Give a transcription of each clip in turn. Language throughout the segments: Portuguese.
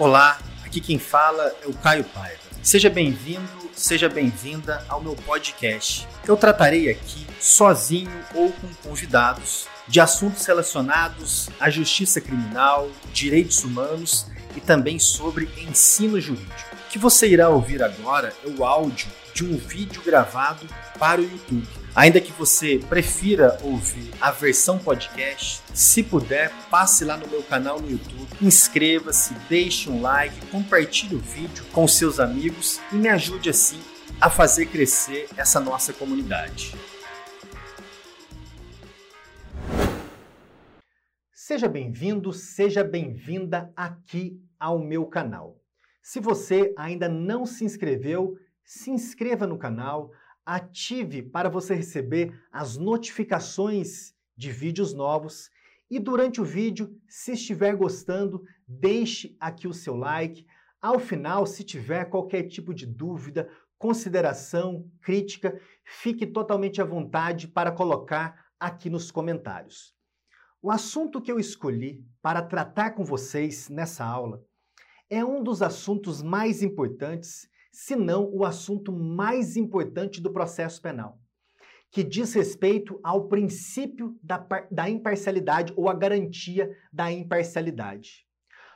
Olá, aqui quem fala é o Caio Paiva. Seja bem-vindo, seja bem-vinda ao meu podcast. Eu tratarei aqui, sozinho ou com convidados, de assuntos relacionados à justiça criminal, direitos humanos e também sobre ensino jurídico. O que você irá ouvir agora é o áudio de um vídeo gravado para o YouTube. Ainda que você prefira ouvir a versão podcast, se puder, passe lá no meu canal no YouTube, inscreva-se, deixe um like, compartilhe o vídeo com seus amigos e me ajude assim a fazer crescer essa nossa comunidade. Seja bem-vindo, seja bem-vinda aqui ao meu canal. Se você ainda não se inscreveu, se inscreva no canal, ative para você receber as notificações de vídeos novos e durante o vídeo, se estiver gostando, deixe aqui o seu like. Ao final, se tiver qualquer tipo de dúvida, consideração, crítica, fique totalmente à vontade para colocar aqui nos comentários. O assunto que eu escolhi para tratar com vocês nessa aula é um dos assuntos mais importantes se não o assunto mais importante do processo penal, que diz respeito ao princípio da, da imparcialidade ou a garantia da imparcialidade.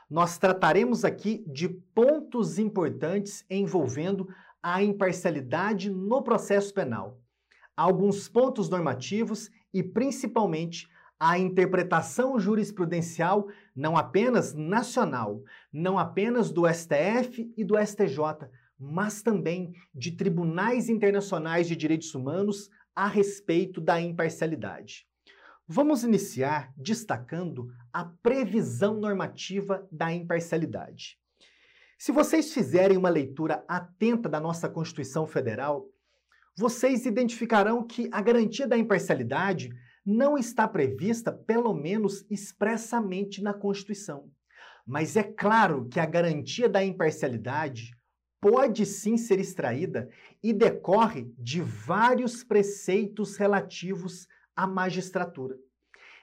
Nós trataremos aqui de pontos importantes envolvendo a imparcialidade no processo penal, alguns pontos normativos e, principalmente, a interpretação jurisprudencial não apenas nacional, não apenas do STF e do STJ, mas também de tribunais internacionais de direitos humanos a respeito da imparcialidade. Vamos iniciar destacando a previsão normativa da imparcialidade. Se vocês fizerem uma leitura atenta da nossa Constituição Federal, vocês identificarão que a garantia da imparcialidade não está prevista, pelo menos expressamente, na Constituição. Mas é claro que a garantia da imparcialidade pode sim ser extraída e decorre de vários preceitos relativos à magistratura.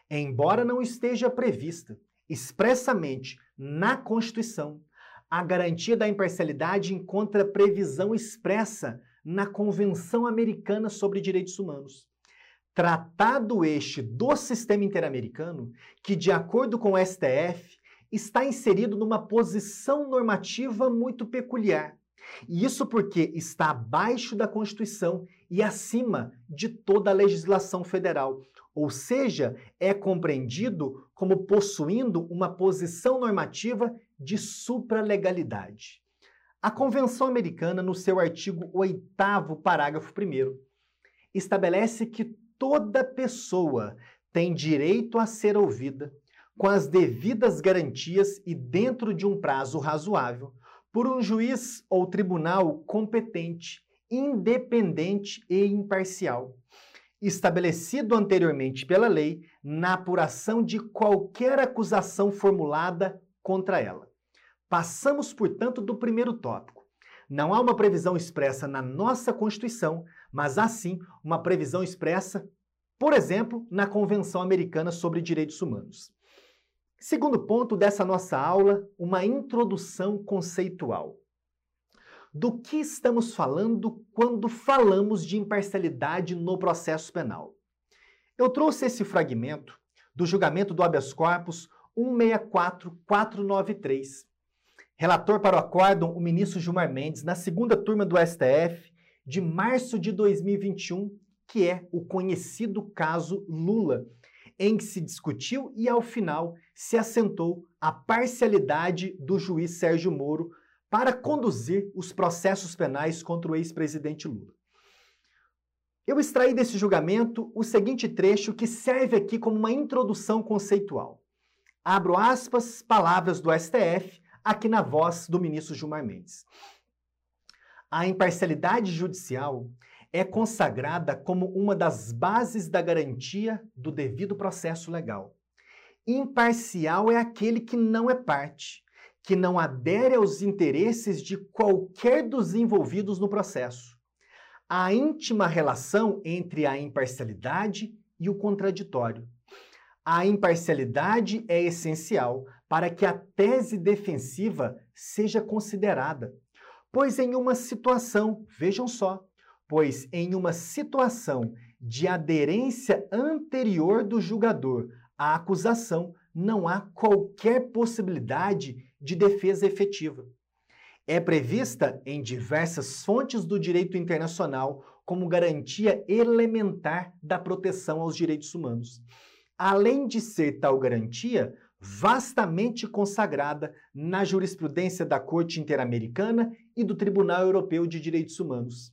Embora não esteja prevista expressamente na Constituição, a garantia da imparcialidade encontra previsão expressa na Convenção Americana sobre Direitos Humanos. Tratado este do sistema interamericano, que, de acordo com o STF, está inserido numa posição normativa muito peculiar, e isso porque está abaixo da Constituição e acima de toda a legislação federal, ou seja, é compreendido como possuindo uma posição normativa de supralegalidade. A Convenção Americana, no seu artigo 8, parágrafo 1, estabelece que toda pessoa tem direito a ser ouvida com as devidas garantias e dentro de um prazo razoável por um juiz ou tribunal competente, independente e imparcial, estabelecido anteriormente pela lei na apuração de qualquer acusação formulada contra ela. Passamos, portanto, do primeiro tópico. Não há uma previsão expressa na nossa Constituição, mas há sim uma previsão expressa, por exemplo, na Convenção Americana sobre Direitos Humanos. Segundo ponto dessa nossa aula, uma introdução conceitual. Do que estamos falando quando falamos de imparcialidade no processo penal? Eu trouxe esse fragmento do julgamento do habeas corpus 164493. Relator para o acórdão, o ministro Gilmar Mendes, na segunda turma do STF, de março de 2021, que é o conhecido caso Lula, em que se discutiu e, ao final, se assentou a parcialidade do juiz Sérgio Moro para conduzir os processos penais contra o ex-presidente Lula. Eu extraí desse julgamento o seguinte trecho que serve aqui como uma introdução conceitual. Abro aspas, palavras do STF, aqui na voz do ministro Gilmar Mendes. A imparcialidade judicial é consagrada como uma das bases da garantia do devido processo legal. Imparcial é aquele que não é parte, que não adere aos interesses de qualquer dos envolvidos no processo. A íntima relação entre a imparcialidade e o contraditório. A imparcialidade é essencial para que a tese defensiva seja considerada. Pois em uma situação, vejam só, pois em uma situação de aderência anterior do julgador à acusação, não há qualquer possibilidade de defesa efetiva. É prevista em diversas fontes do direito internacional como garantia elementar da proteção aos direitos humanos. Além de ser tal garantia vastamente consagrada na jurisprudência da Corte Interamericana e do Tribunal Europeu de Direitos Humanos.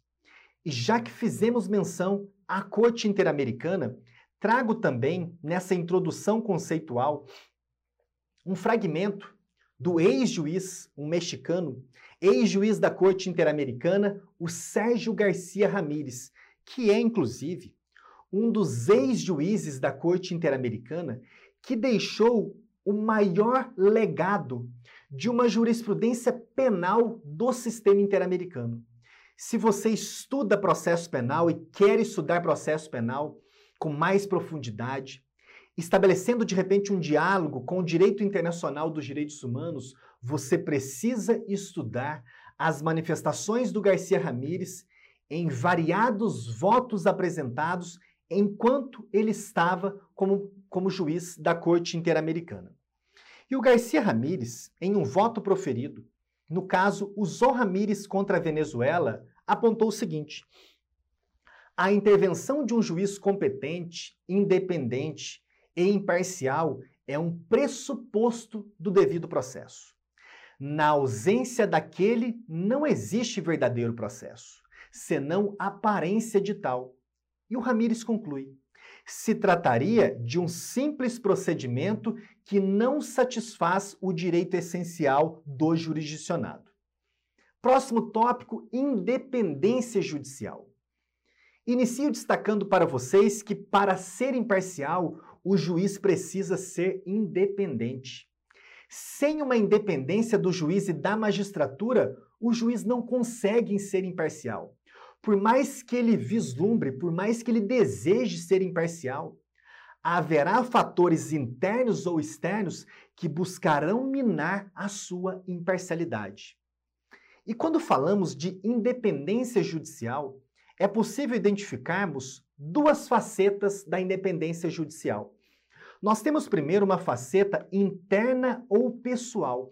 E já que fizemos menção à Corte Interamericana, trago também, nessa introdução conceitual, um fragmento do ex-juiz, um mexicano, ex-juiz da Corte Interamericana, o Sérgio Garcia Ramírez, que é, inclusive, um dos ex-juízes da Corte Interamericana que deixou o maior legado de uma jurisprudência penal do sistema interamericano. Se você estuda processo penal e quer estudar processo penal com mais profundidade, estabelecendo de repente um diálogo com o direito internacional dos direitos humanos, você precisa estudar as manifestações do Garcia Ramírez em variados votos apresentados enquanto ele estava como, como juiz da Corte Interamericana. E o Garcia Ramírez, em um voto proferido, no caso Usó Ramírez contra a Venezuela, apontou o seguinte: a intervenção de um juiz competente, independente e imparcial é um pressuposto do devido processo. Na ausência daquele, não existe verdadeiro processo, senão aparência de tal. E o Ramírez conclui: se trataria de um simples procedimento que não satisfaz o direito essencial do jurisdicionado. Próximo tópico: independência judicial. Inicio destacando para vocês que, para ser imparcial, o juiz precisa ser independente. Sem uma independência do juiz e da magistratura, o juiz não consegue ser imparcial. Por mais que ele vislumbre, por mais que ele deseje ser imparcial, haverá fatores internos ou externos que buscarão minar a sua imparcialidade. E quando falamos de independência judicial, é possível identificarmos duas facetas da independência judicial. Nós temos primeiro uma faceta interna ou pessoal,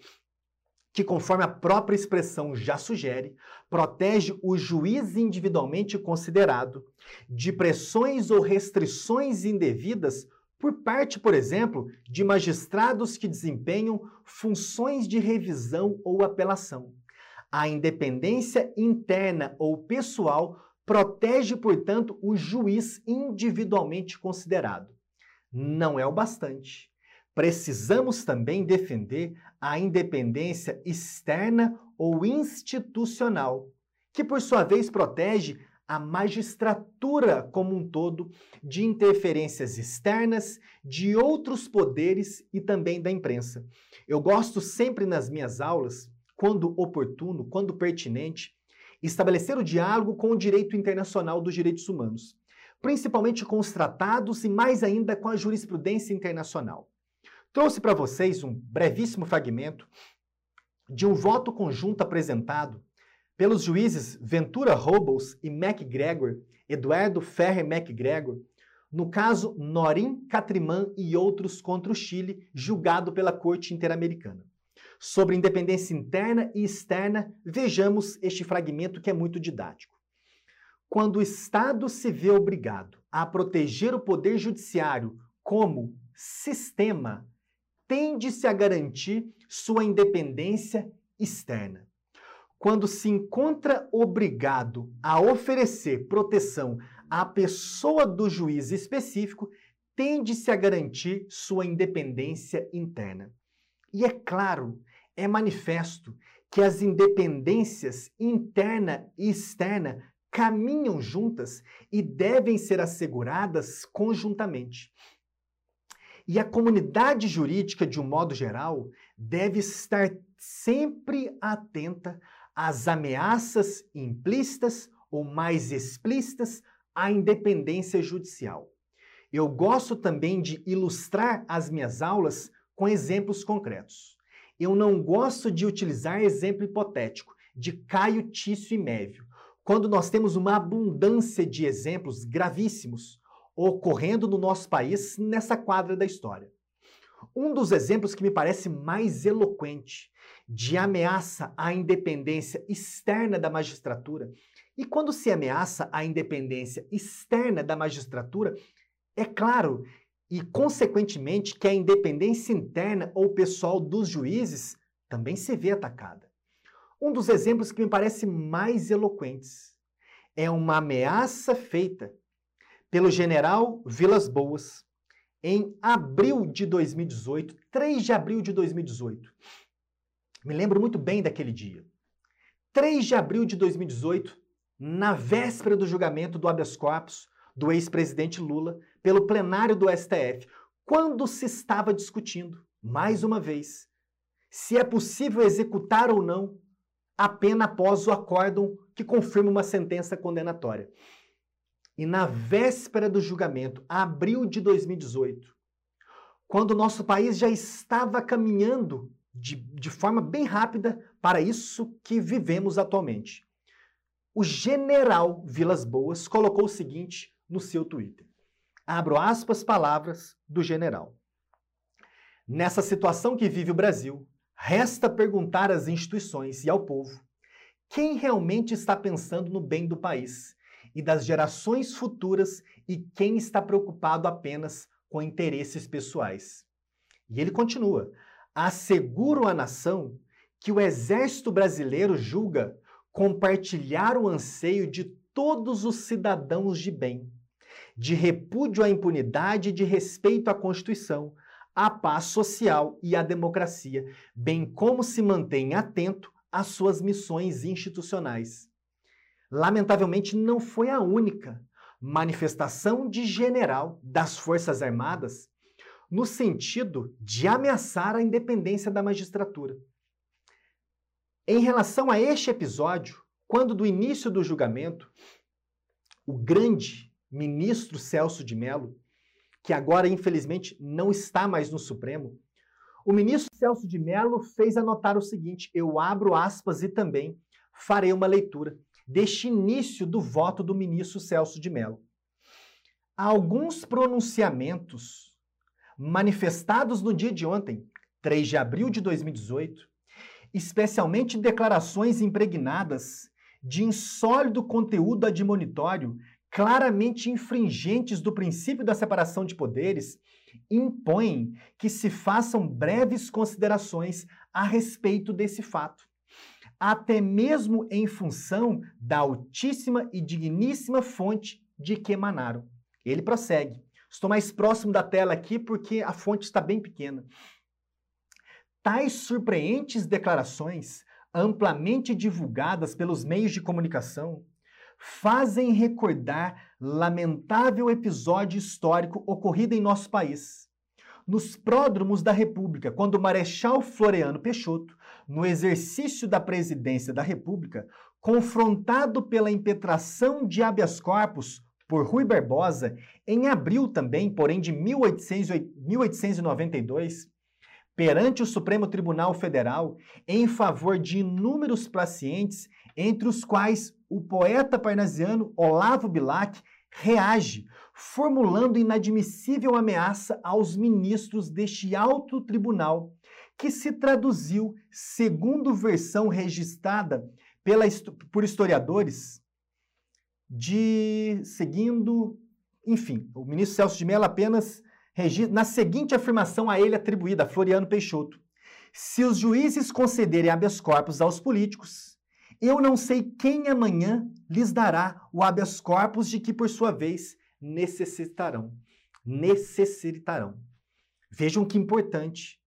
que, conforme a própria expressão já sugere, protege o juiz individualmente considerado de pressões ou restrições indevidas por parte, por exemplo, de magistrados que desempenham funções de revisão ou apelação. A independência interna ou pessoal protege, portanto, o juiz individualmente considerado. Não é o bastante. Precisamos também defender a independência externa ou institucional, que por sua vez protege a magistratura como um todo de interferências externas de outros poderes e também da imprensa. Eu gosto sempre nas minhas aulas, quando oportuno, quando pertinente, estabelecer o diálogo com o direito internacional dos direitos humanos, principalmente com os tratados e mais ainda com a jurisprudência internacional. Trouxe para vocês um brevíssimo fragmento de um voto conjunto apresentado pelos juízes Ventura Robles e MacGregor, Eduardo Ferrer MacGregor, no caso Norim Catrimã e outros contra o Chile, julgado pela Corte Interamericana. Sobre independência interna e externa, vejamos este fragmento que é muito didático. Quando o Estado se vê obrigado a proteger o poder judiciário como sistema, tende-se a garantir sua independência externa. Quando se encontra obrigado a oferecer proteção à pessoa do juiz específico, tende-se a garantir sua independência interna. E é claro é manifesto que as independências interna e externa caminham juntas e devem ser asseguradas conjuntamente. E a comunidade jurídica, de um modo geral, deve estar sempre atenta às ameaças implícitas ou mais explícitas à independência judicial. eu gosto também de ilustrar as minhas aulas com exemplos concretos. Eu não gosto de utilizar exemplo hipotético de Caio, Tício e Mévio, quando nós temos uma abundância de exemplos gravíssimos ocorrendo no nosso país nessa quadra da história. Um dos exemplos que me parece mais eloquente de ameaça à independência externa da magistratura, e quando se ameaça a independência externa da magistratura, é claro e consequentemente que a independência interna ou pessoal dos juízes também se vê atacada. Um dos exemplos que me parece mais eloquentes é uma ameaça feita pelo general Vilas Boas em abril de 2018, 3 de abril de 2018. Me lembro muito bem daquele dia. 3 de abril de 2018, na véspera do julgamento do habeas corpus do ex-presidente Lula pelo plenário do STF, quando se estava discutindo, mais uma vez, se é possível executar ou não a pena após o acórdão que confirma uma sentença condenatória. E na véspera do julgamento, abril de 2018, quando o nosso país já estava caminhando de, de forma bem rápida para isso que vivemos atualmente, o general Vilas Boas colocou o seguinte no seu Twitter. Abro aspas, palavras do general. Nessa situação que vive o Brasil, Resta perguntar às instituições e ao povo quem realmente está pensando no bem do país e das gerações futuras e quem está preocupado apenas com interesses pessoais. E ele continua: asseguro à nação que o exército brasileiro julga compartilhar o anseio de todos os cidadãos de bem, de repúdio à impunidade e de respeito à Constituição, a paz social e a democracia, bem como se mantém atento às suas missões institucionais. Lamentavelmente, não foi a única manifestação de general das Forças Armadas no sentido de ameaçar a independência da magistratura. Em relação a este episódio, quando do início do julgamento, o grande ministro Celso de Mello que agora, infelizmente, não está mais no Supremo, o ministro Celso de Mello fez anotar o seguinte: eu abro aspas e também farei uma leitura deste início do voto do ministro Celso de Mello. Alguns pronunciamentos manifestados no dia de ontem, 3 de abril de 2018, especialmente declarações impregnadas de insólido conteúdo admonitório claramente infringentes do princípio da separação de poderes, impõem que se façam breves considerações a respeito desse fato, até mesmo em função da altíssima e digníssima fonte de que emanaram. Ele prossegue. Estou mais próximo da tela aqui porque a fonte está bem pequena. Tais surpreendentes declarações, amplamente divulgadas pelos meios de comunicação, fazem recordar lamentável episódio histórico ocorrido em nosso país. Nos pródromos da República, quando o Marechal Floriano Peixoto, no exercício da presidência da República, confrontado pela impetração de habeas corpus por Rui Barbosa, em abril também, porém de 1892, perante o Supremo Tribunal Federal, em favor de inúmeros pacientes, entre os quais o poeta parnasiano Olavo Bilac reage, formulando inadmissível ameaça aos ministros deste alto tribunal, que se traduziu, segundo versão registrada pela, por historiadores, de seguindo, enfim, o ministro Celso de Mello apenas registra na seguinte afirmação a ele atribuída, a Floriano Peixoto: se os juízes concederem habeas corpus aos políticos, eu não sei quem amanhã lhes dará o habeas corpus de que, por sua vez, necessitarão. Necessitarão. Vejam que importante.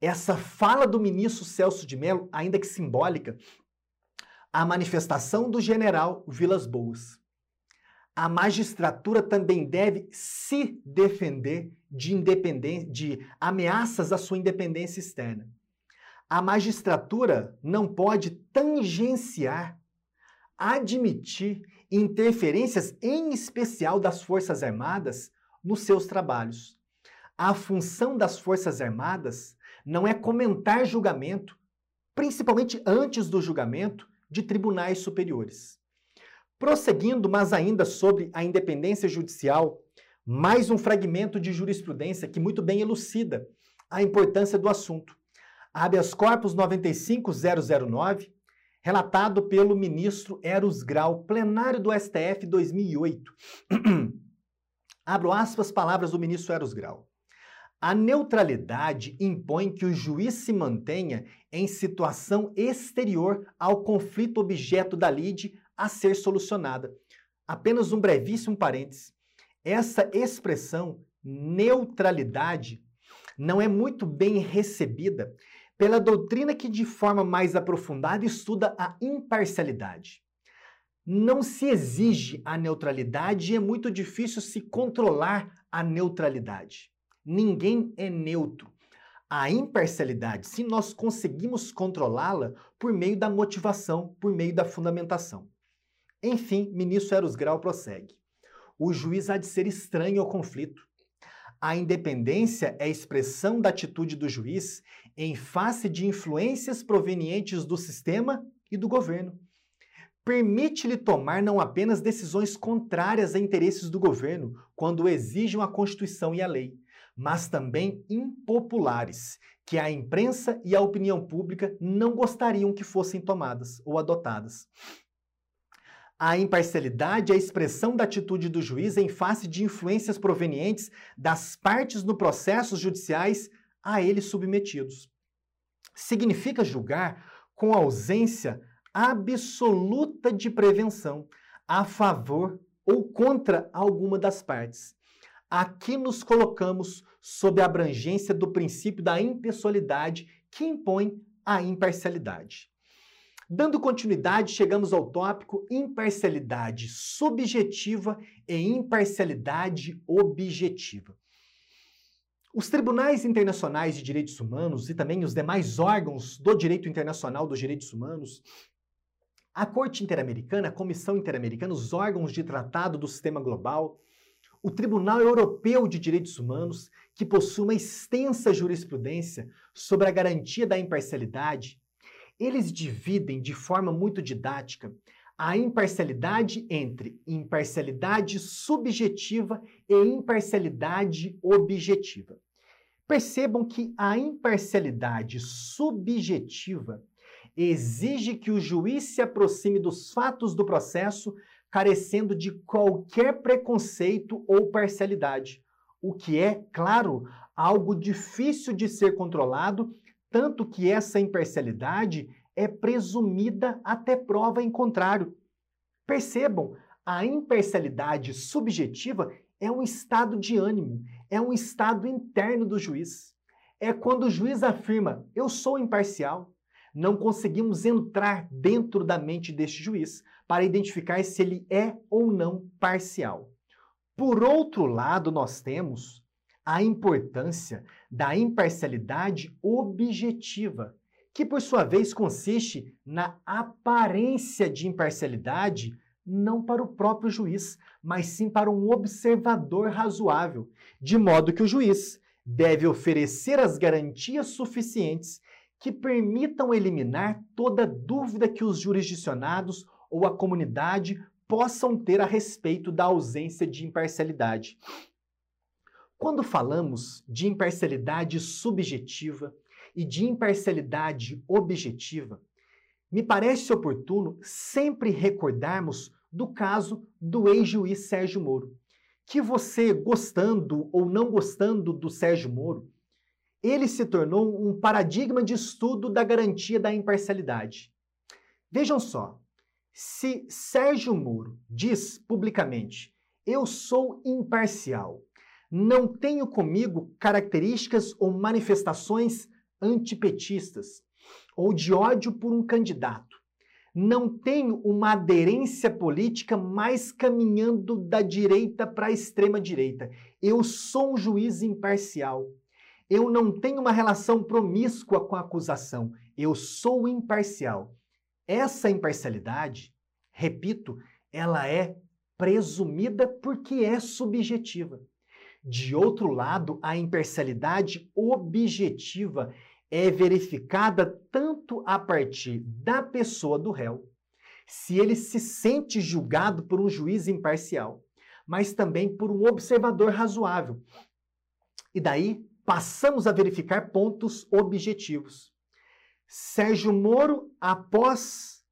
Essa fala do ministro Celso de Mello, ainda que simbólica, a manifestação do general Vilas Boas. A magistratura também deve se defender de, de ameaças à sua independência externa a magistratura não pode tangenciar, admitir interferências, em especial das Forças Armadas, nos seus trabalhos. A função das Forças Armadas não é comentar julgamento, principalmente antes do julgamento, de tribunais superiores. Prosseguindo, mas ainda sobre a independência judicial, mais um fragmento de jurisprudência que muito bem elucida a importância do assunto. Habeas Corpus 95009, relatado pelo ministro Eros Grau, plenário do STF 2008. Abro aspas, palavras do ministro Eros Grau. A neutralidade impõe que o juiz se mantenha em situação exterior ao conflito objeto da lide a ser solucionada. Apenas um brevíssimo parêntese. Essa expressão neutralidade não é muito bem recebida pela doutrina que, de forma mais aprofundada, estuda a imparcialidade. Não se exige a neutralidade e é muito difícil se controlar a neutralidade. Ninguém é neutro. A imparcialidade, se nós conseguimos controlá-la por meio da motivação, por meio da fundamentação. Enfim, ministro Eros Grau prossegue. O juiz há de ser estranho ao conflito. A independência é expressão da atitude do juiz em face de influências provenientes do sistema e do governo. Permite-lhe tomar não apenas decisões contrárias a interesses do governo, quando exigem a Constituição e a lei, mas também impopulares, que a imprensa e a opinião pública não gostariam que fossem tomadas ou adotadas. A imparcialidade é a expressão da atitude do juiz em face de influências provenientes das partes no processos judiciais a ele submetidos. Significa julgar com ausência absoluta de prevenção a favor ou contra alguma das partes. Aqui nos colocamos sob a abrangência do princípio da impessoalidade que impõe a imparcialidade. Dando continuidade, chegamos ao tópico imparcialidade subjetiva e imparcialidade objetiva. Os tribunais internacionais de direitos humanos e também os demais órgãos do direito internacional dos direitos humanos, a Corte Interamericana, a Comissão Interamericana, os órgãos de tratado do sistema global, o Tribunal Europeu de Direitos Humanos, que possui uma extensa jurisprudência sobre a garantia da imparcialidade, eles dividem de forma muito didática a imparcialidade entre imparcialidade subjetiva e imparcialidade objetiva. Percebam que a imparcialidade subjetiva exige que o juiz se aproxime dos fatos do processo carecendo de qualquer preconceito ou parcialidade, o que é, claro, algo difícil de ser controlado, tanto que essa imparcialidade é presumida até prova em contrário. Percebam, a imparcialidade subjetiva é um estado de ânimo, é um estado interno do juiz. É quando o juiz afirma: eu sou imparcial. Não conseguimos entrar dentro da mente deste juiz, para identificar se ele é ou não parcial. Por outro lado, nós temos a importância da imparcialidade objetiva, que por sua vez consiste na aparência de imparcialidade não para o próprio juiz, mas sim para um observador razoável, de modo que o juiz deve oferecer as garantias suficientes que permitam eliminar toda dúvida que os jurisdicionados ou a comunidade possam ter a respeito da ausência de imparcialidade. Quando falamos de imparcialidade subjetiva e de imparcialidade objetiva, me parece oportuno sempre recordarmos do caso do ex-juiz Sérgio Moro, que você, gostando ou não gostando do Sérgio Moro, ele se tornou um paradigma de estudo da garantia da imparcialidade. Vejam só, se Sérgio Moro diz publicamente: Eu sou imparcial, não tenho comigo características ou manifestações antipetistas ou de ódio por um candidato, não tenho uma aderência política mais caminhando da direita para a extrema direita. Eu sou um juiz imparcial. Eu não tenho uma relação promíscua com a acusação. Eu sou imparcial. Essa imparcialidade, repito, ela é presumida porque é subjetiva. De outro lado, a imparcialidade objetiva é verificada tanto a partir da pessoa do réu, se ele se sente julgado por um juiz imparcial, mas também por um observador razoável. E daí passamos a verificar pontos objetivos. Sérgio Moro, após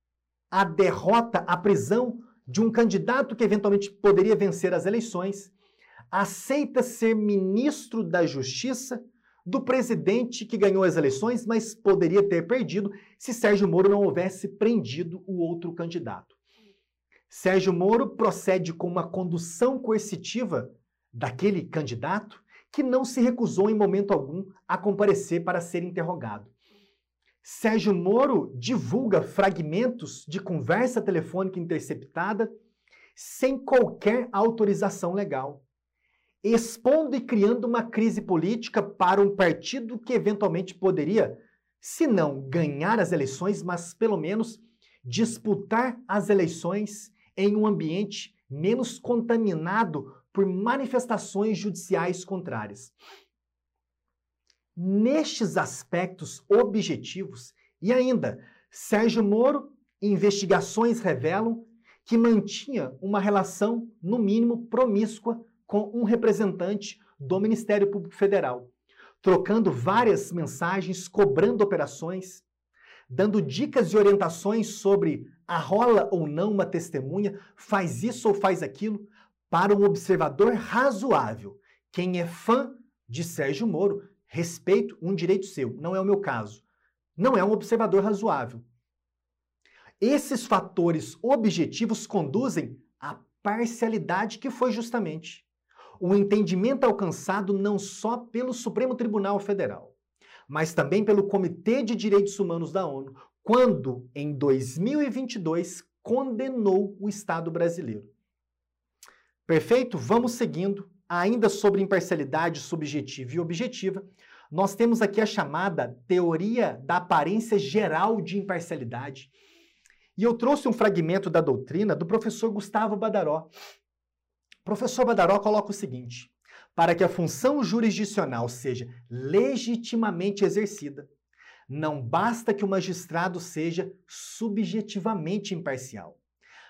a derrota, a prisão de um candidato que eventualmente poderia vencer as eleições, aceita ser ministro da Justiça do presidente que ganhou as eleições, mas poderia ter perdido se Sérgio Moro não houvesse prendido o outro candidato. Sérgio Moro procede com uma condução coercitiva daquele candidato que não se recusou em momento algum a comparecer para ser interrogado. Sérgio Moro divulga fragmentos de conversa telefônica interceptada sem qualquer autorização legal expondo e criando uma crise política para um partido que eventualmente poderia, se não ganhar as eleições, mas pelo menos disputar as eleições em um ambiente menos contaminado por manifestações judiciais contrárias. Nestes aspectos objetivos, e ainda, Sérgio Moro, investigações revelam que mantinha uma relação, no mínimo, promíscua com um representante do Ministério Público Federal, trocando várias mensagens, cobrando operações, dando dicas e orientações sobre arrola ou não uma testemunha, faz isso ou faz aquilo, para um observador razoável. Quem é fã de Sérgio Moro, respeito um direito seu, não é o meu caso. Não é um observador razoável. Esses fatores objetivos conduzem à parcialidade que foi justamente o entendimento alcançado não só pelo Supremo Tribunal Federal, mas também pelo Comitê de Direitos Humanos da ONU, quando, em 2022, condenou o Estado brasileiro. Perfeito? Vamos seguindo. Ainda sobre imparcialidade subjetiva e objetiva, nós temos aqui a chamada teoria da aparência geral de imparcialidade. E eu trouxe um fragmento da doutrina do professor Gustavo Badaró, Professor Badaró coloca o seguinte: para que a função jurisdicional seja legitimamente exercida, não basta que o magistrado seja subjetivamente imparcial,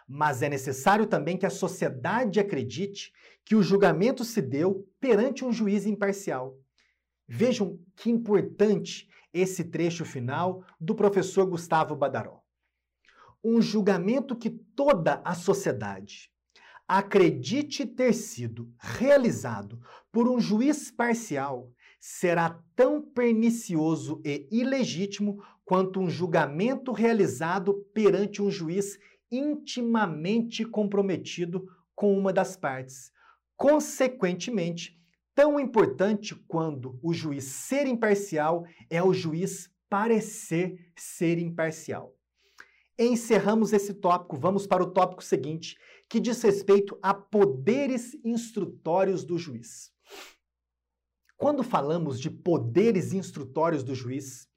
mas é necessário também que a sociedade acredite que o julgamento se deu perante um juiz imparcial. Vejam que importante esse trecho final do professor Gustavo Badaró. Um julgamento que toda a sociedade, acredite ter sido realizado por um juiz parcial será tão pernicioso e ilegítimo quanto um julgamento realizado perante um juiz intimamente comprometido com uma das partes. Consequentemente, tão importante quando o juiz ser imparcial é o juiz parecer ser imparcial. Encerramos esse tópico, vamos para o tópico seguinte, que diz respeito a poderes instrutórios do juiz. Quando falamos de poderes instrutórios do juiz,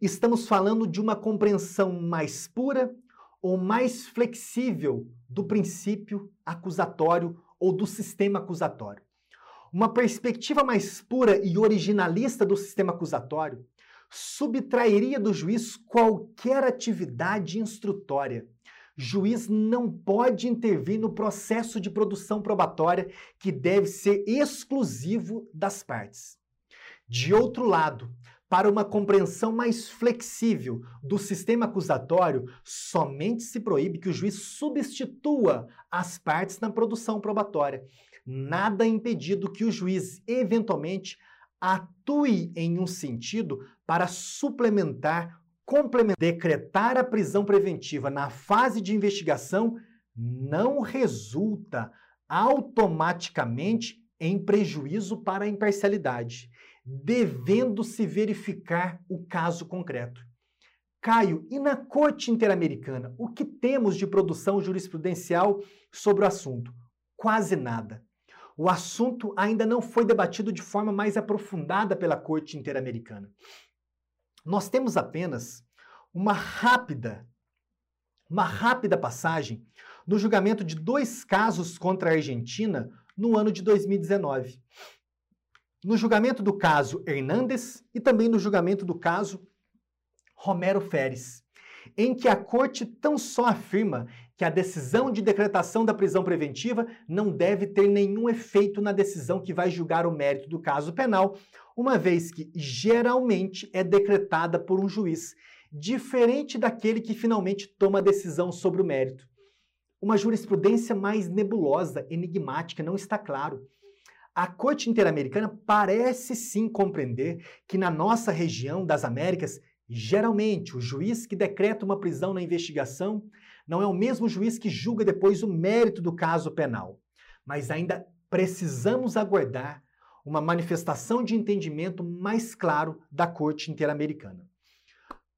estamos falando de uma compreensão mais pura ou mais flexível do princípio acusatório ou do sistema acusatório. Uma perspectiva mais pura e originalista do sistema acusatório subtrairia do juiz qualquer atividade instrutória Juiz não pode intervir no processo de produção probatória que deve ser exclusivo das partes. De outro lado, para uma compreensão mais flexível do sistema acusatório, somente se proíbe que o juiz substitua as partes na produção probatória. Nada impedido que o juiz, eventualmente, atue em um sentido para suplementar complementar, decretar a prisão preventiva na fase de investigação não resulta automaticamente em prejuízo para a imparcialidade, devendo se verificar o caso concreto. Caio, e na Corte Interamericana, o que temos de produção jurisprudencial sobre o assunto? Quase nada. O assunto ainda não foi debatido de forma mais aprofundada pela Corte Interamericana. Nós temos apenas uma rápida, uma rápida passagem no julgamento de dois casos contra a Argentina no ano de 2019. No julgamento do caso Hernandes e também no julgamento do caso Romero Feres, em que a corte tão só afirma que a decisão de decretação da prisão preventiva não deve ter nenhum efeito na decisão que vai julgar o mérito do caso penal, uma vez que geralmente é decretada por um juiz, diferente daquele que finalmente toma a decisão sobre o mérito. Uma jurisprudência mais nebulosa, enigmática, não está claro. A Corte Interamericana parece sim compreender que na nossa região das Américas, geralmente o juiz que decreta uma prisão na investigação não é o mesmo juiz que julga depois o mérito do caso penal. Mas ainda precisamos aguardar uma manifestação de entendimento mais claro da Corte Interamericana.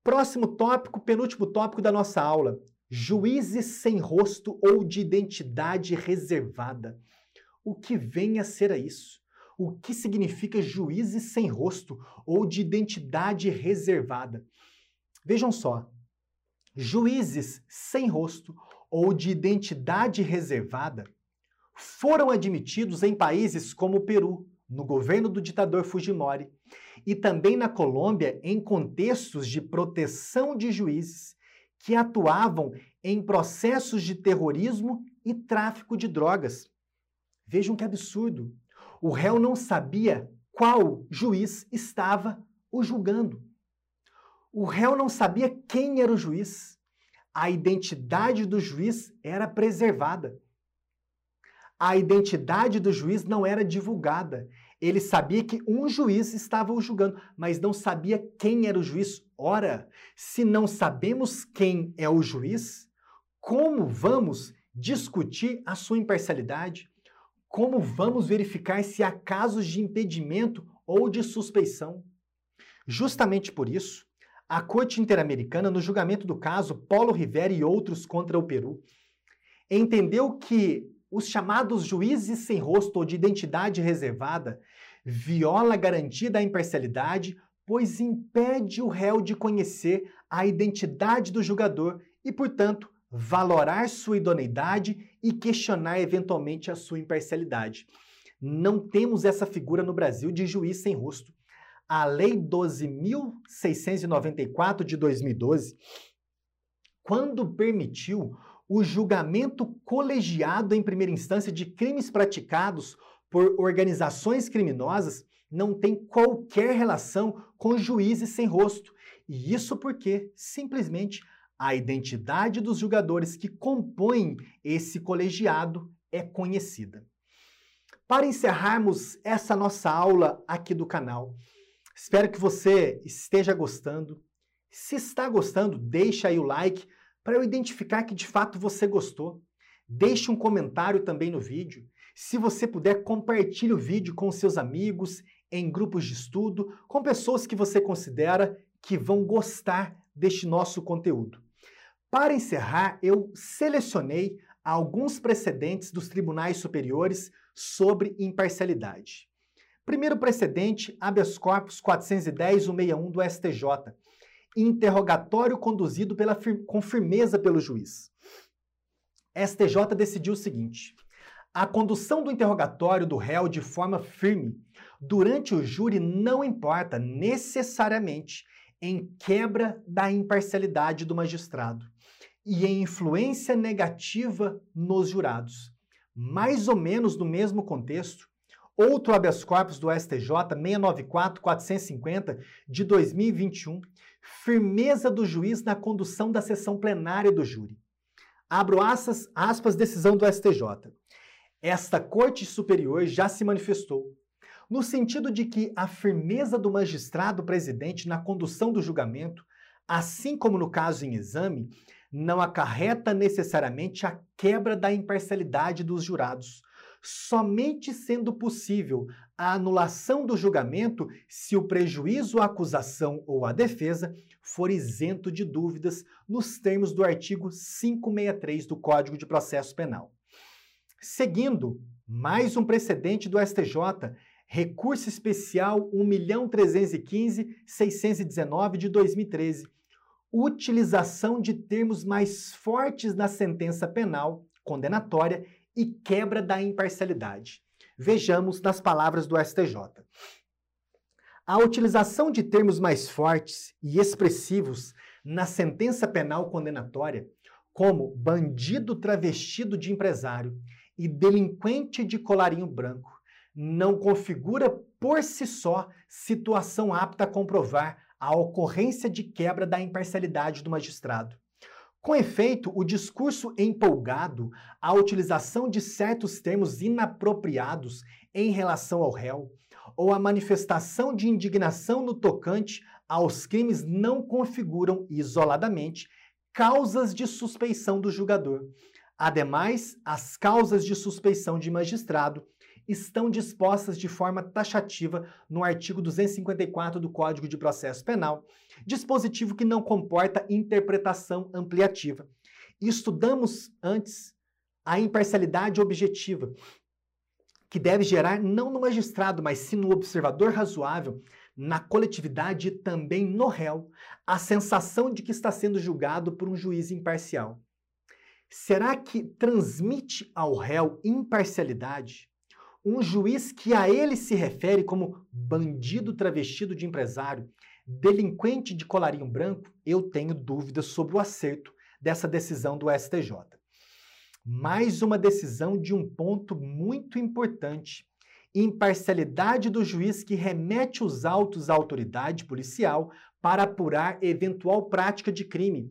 Próximo tópico, penúltimo tópico da nossa aula: juízes sem rosto ou de identidade reservada. O que vem a ser isso? O que significa juízes sem rosto ou de identidade reservada? Vejam só, juízes sem rosto ou de identidade reservada foram admitidos em países como o Peru, no governo do ditador Fujimori, e também na Colômbia em contextos de proteção de juízes que atuavam em processos de terrorismo e tráfico de drogas. Vejam que absurdo. O réu não sabia qual juiz estava o julgando. O réu não sabia quem era o juiz. A identidade do juiz era preservada. A identidade do juiz não era divulgada. Ele sabia que um juiz estava o julgando, mas não sabia quem era o juiz. Ora, se não sabemos quem é o juiz, como vamos discutir a sua imparcialidade? Como vamos verificar se há casos de impedimento ou de suspeição? Justamente por isso, a Corte Interamericana, no julgamento do caso Paulo Rivera e outros contra o Peru, entendeu que os chamados juízes sem rosto ou de identidade reservada viola a garantia da imparcialidade, pois impede o réu de conhecer a identidade do julgador e, portanto, valorar sua idoneidade e questionar eventualmente a sua imparcialidade. Não temos essa figura no Brasil de juiz sem rosto. A Lei 12.694 de 2012, quando permitiu o julgamento colegiado em primeira instância de crimes praticados por organizações criminosas, não tem qualquer relação com juízes sem rosto. E isso porque, simplesmente, a identidade dos julgadores que compõem esse colegiado é conhecida. Para encerrarmos essa nossa aula aqui do canal, espero que você esteja gostando. Se está gostando, deixa aí o like para eu identificar que de fato você gostou. Deixe um comentário também no vídeo. Se você puder, compartilhe o vídeo com seus amigos, em grupos de estudo, com pessoas que você considera que vão gostar deste nosso conteúdo. Para encerrar, eu selecionei alguns precedentes dos tribunais superiores sobre imparcialidade. Primeiro precedente, habeas corpus 410-161 do STJ. Interrogatório conduzido pela, com firmeza pelo juiz. STJ decidiu o seguinte: a condução do interrogatório do réu de forma firme durante o júri não importa necessariamente em quebra da imparcialidade do magistrado e em influência negativa nos jurados. Mais ou menos no mesmo contexto, outro habeas corpus do STJ 694-450 de 2021, firmeza do juiz na condução da sessão plenária do júri. Abro aspas, aspas decisão do STJ. Esta Corte Superior já se manifestou no sentido de que a firmeza do magistrado presidente na condução do julgamento, assim como no caso em exame, não acarreta necessariamente a quebra da imparcialidade dos jurados, somente sendo possível a anulação do julgamento se o prejuízo à acusação ou à defesa for isento de dúvidas nos termos do artigo 563 do Código de Processo Penal. Seguindo, mais um precedente do STJ, recurso especial 1.315.619 de 2013, utilização de termos mais fortes na sentença penal condenatória e quebra da imparcialidade. Vejamos nas palavras do STJ. A utilização de termos mais fortes e expressivos na sentença penal condenatória, como bandido travestido de empresário e delinquente de colarinho branco, não configura por si só situação apta a comprovar a ocorrência de quebra da imparcialidade do magistrado. Com efeito, o discurso empolgado, a utilização de certos termos inapropriados em relação ao réu, ou a manifestação de indignação no tocante aos crimes não configuram isoladamente causas de suspeição do julgador. Ademais, as causas de suspeição de magistrado estão dispostas de forma taxativa no artigo 254 do Código de Processo Penal, dispositivo que não comporta interpretação ampliativa. estudamos antes a imparcialidade objetiva, que deve gerar não no magistrado, mas sim no observador razoável, na coletividade e também no réu, a sensação de que está sendo julgado por um juiz imparcial. Será que transmite ao réu imparcialidade um juiz que a ele se refere como bandido travestido de empresário, delinquente de colarinho branco, eu tenho dúvidas sobre o acerto dessa decisão do STJ. Mais uma decisão de um ponto muito importante. Imparcialidade do juiz que remete os autos à autoridade policial para apurar eventual prática de crime.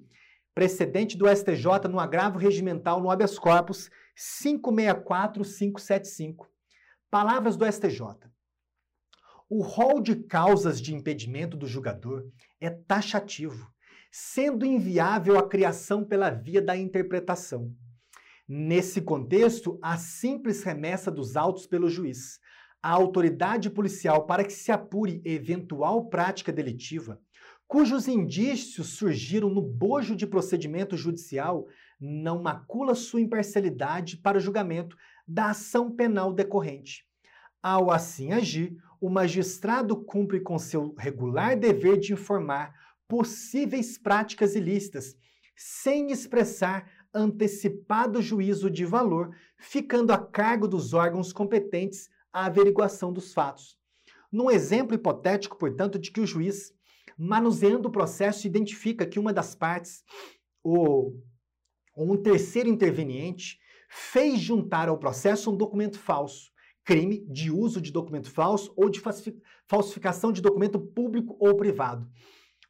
Precedente do STJ no agravo regimental no habeas corpus 564575. Palavras do STJ. O rol de causas de impedimento do julgador é taxativo, sendo inviável a criação pela via da interpretação. Nesse contexto, a simples remessa dos autos pelo juiz, a autoridade policial para que se apure eventual prática delitiva, cujos indícios surgiram no bojo de procedimento judicial, não macula sua imparcialidade para o julgamento da ação penal decorrente. Ao assim agir, o magistrado cumpre com seu regular dever de informar possíveis práticas ilícitas, sem expressar antecipado juízo de valor, ficando a cargo dos órgãos competentes a averiguação dos fatos. Num exemplo hipotético, portanto, de que o juiz, manuseando o processo, identifica que uma das partes, ou um terceiro interveniente, fez juntar ao processo um documento falso, crime de uso de documento falso ou de falsificação de documento público ou privado.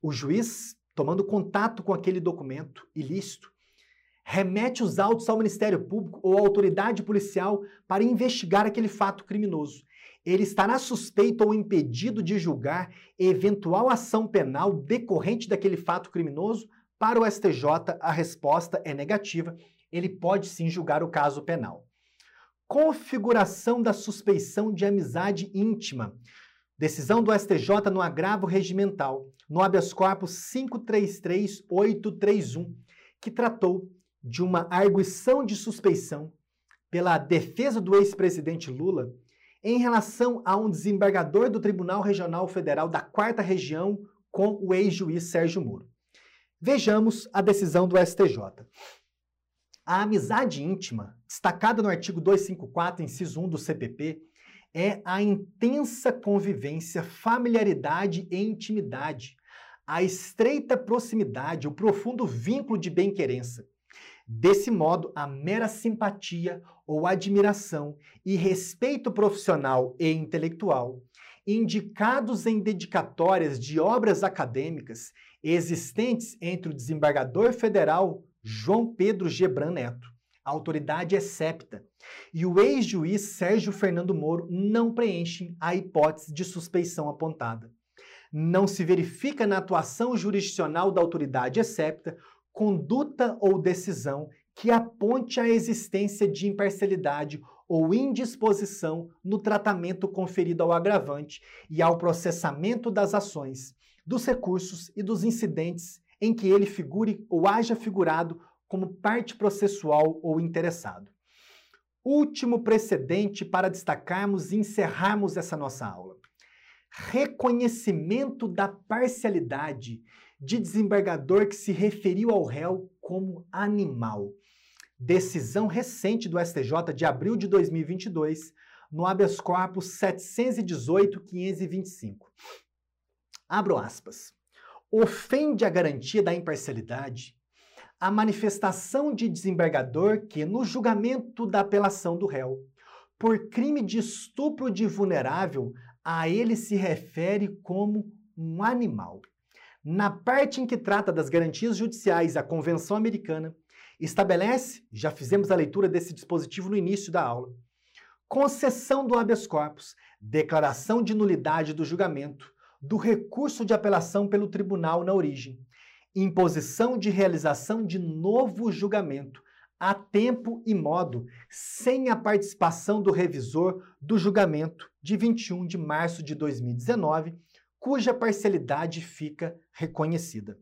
O juiz, tomando contato com aquele documento ilícito, remete os autos ao Ministério Público ou à autoridade policial para investigar aquele fato criminoso. Ele estará suspeito ou impedido de julgar eventual ação penal decorrente daquele fato criminoso? Para o STJ, a resposta é negativa. Ele pode sim julgar o caso penal. Configuração da suspeição de amizade íntima. Decisão do STJ no agravo regimental, no habeas corpus 533831, que tratou de uma arguição de suspeição pela defesa do ex-presidente Lula em relação a um desembargador do Tribunal Regional Federal da Quarta Região com o ex-juiz Sérgio Moro. Vejamos a decisão do STJ. A amizade íntima, destacada no artigo 254, inciso 1 do CPP, é a intensa convivência, familiaridade e intimidade, a estreita proximidade, o profundo vínculo de bem-querença, Desse modo, a mera simpatia ou admiração e respeito profissional e intelectual, indicados em dedicatórias de obras acadêmicas existentes entre o desembargador federal João Pedro Gebran Neto, a autoridade é septa, e o ex-juiz Sérgio Fernando Moro não preenchem a hipótese de suspeição apontada. Não se verifica na atuação jurisdicional da autoridade excepta conduta ou decisão que aponte a existência de imparcialidade ou indisposição no tratamento conferido ao agravante e ao processamento das ações, dos recursos e dos incidentes em que ele figure ou haja figurado como parte processual ou interessado. Último precedente para destacarmos e encerrarmos essa nossa aula. Reconhecimento da parcialidade de desembargador que se referiu ao réu como animal. Decisão recente do STJ de abril de 2022, no habeas corpus 718.525. Abro aspas. Ofende a garantia da imparcialidade a manifestação de desembargador que, no julgamento da apelação do réu, por crime de estupro de vulnerável, a ele se refere como um animal. Na parte em que trata das garantias judiciais, a Convenção Americana estabelece, já fizemos a leitura desse dispositivo no início da aula, concessão do habeas corpus, declaração de nulidade do julgamento, do recurso de apelação pelo tribunal na origem, imposição de realização de novo julgamento, a tempo e modo, sem a participação do revisor do julgamento de 21 de março de 2019, cuja parcialidade fica reconhecida.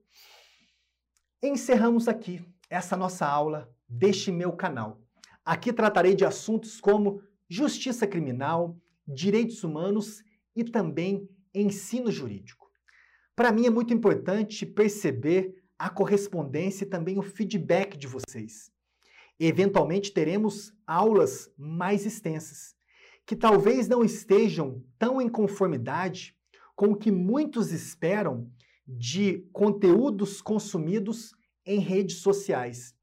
Encerramos aqui essa nossa aula deste meu canal. Aqui tratarei de assuntos como justiça criminal, direitos humanos e também ensino jurídico. Para mim é muito importante perceber a correspondência e também o feedback de vocês. Eventualmente teremos aulas mais extensas, que talvez não estejam tão em conformidade com o que muitos esperam de conteúdos consumidos em redes sociais.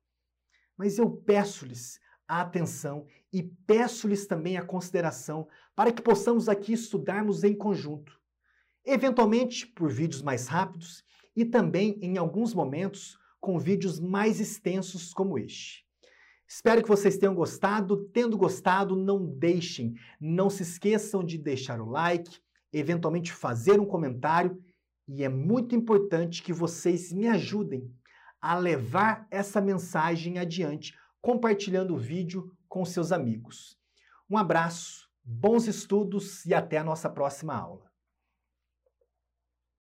Mas eu peço-lhes a atenção e peço-lhes também a consideração para que possamos aqui estudarmos em conjunto eventualmente por vídeos mais rápidos e também em alguns momentos com vídeos mais extensos como este. Espero que vocês tenham gostado. Tendo gostado, não deixem, não se esqueçam de deixar o like, eventualmente fazer um comentário e é muito importante que vocês me ajudem a levar essa mensagem adiante, compartilhando o vídeo com seus amigos. Um abraço, bons estudos e até a nossa próxima aula.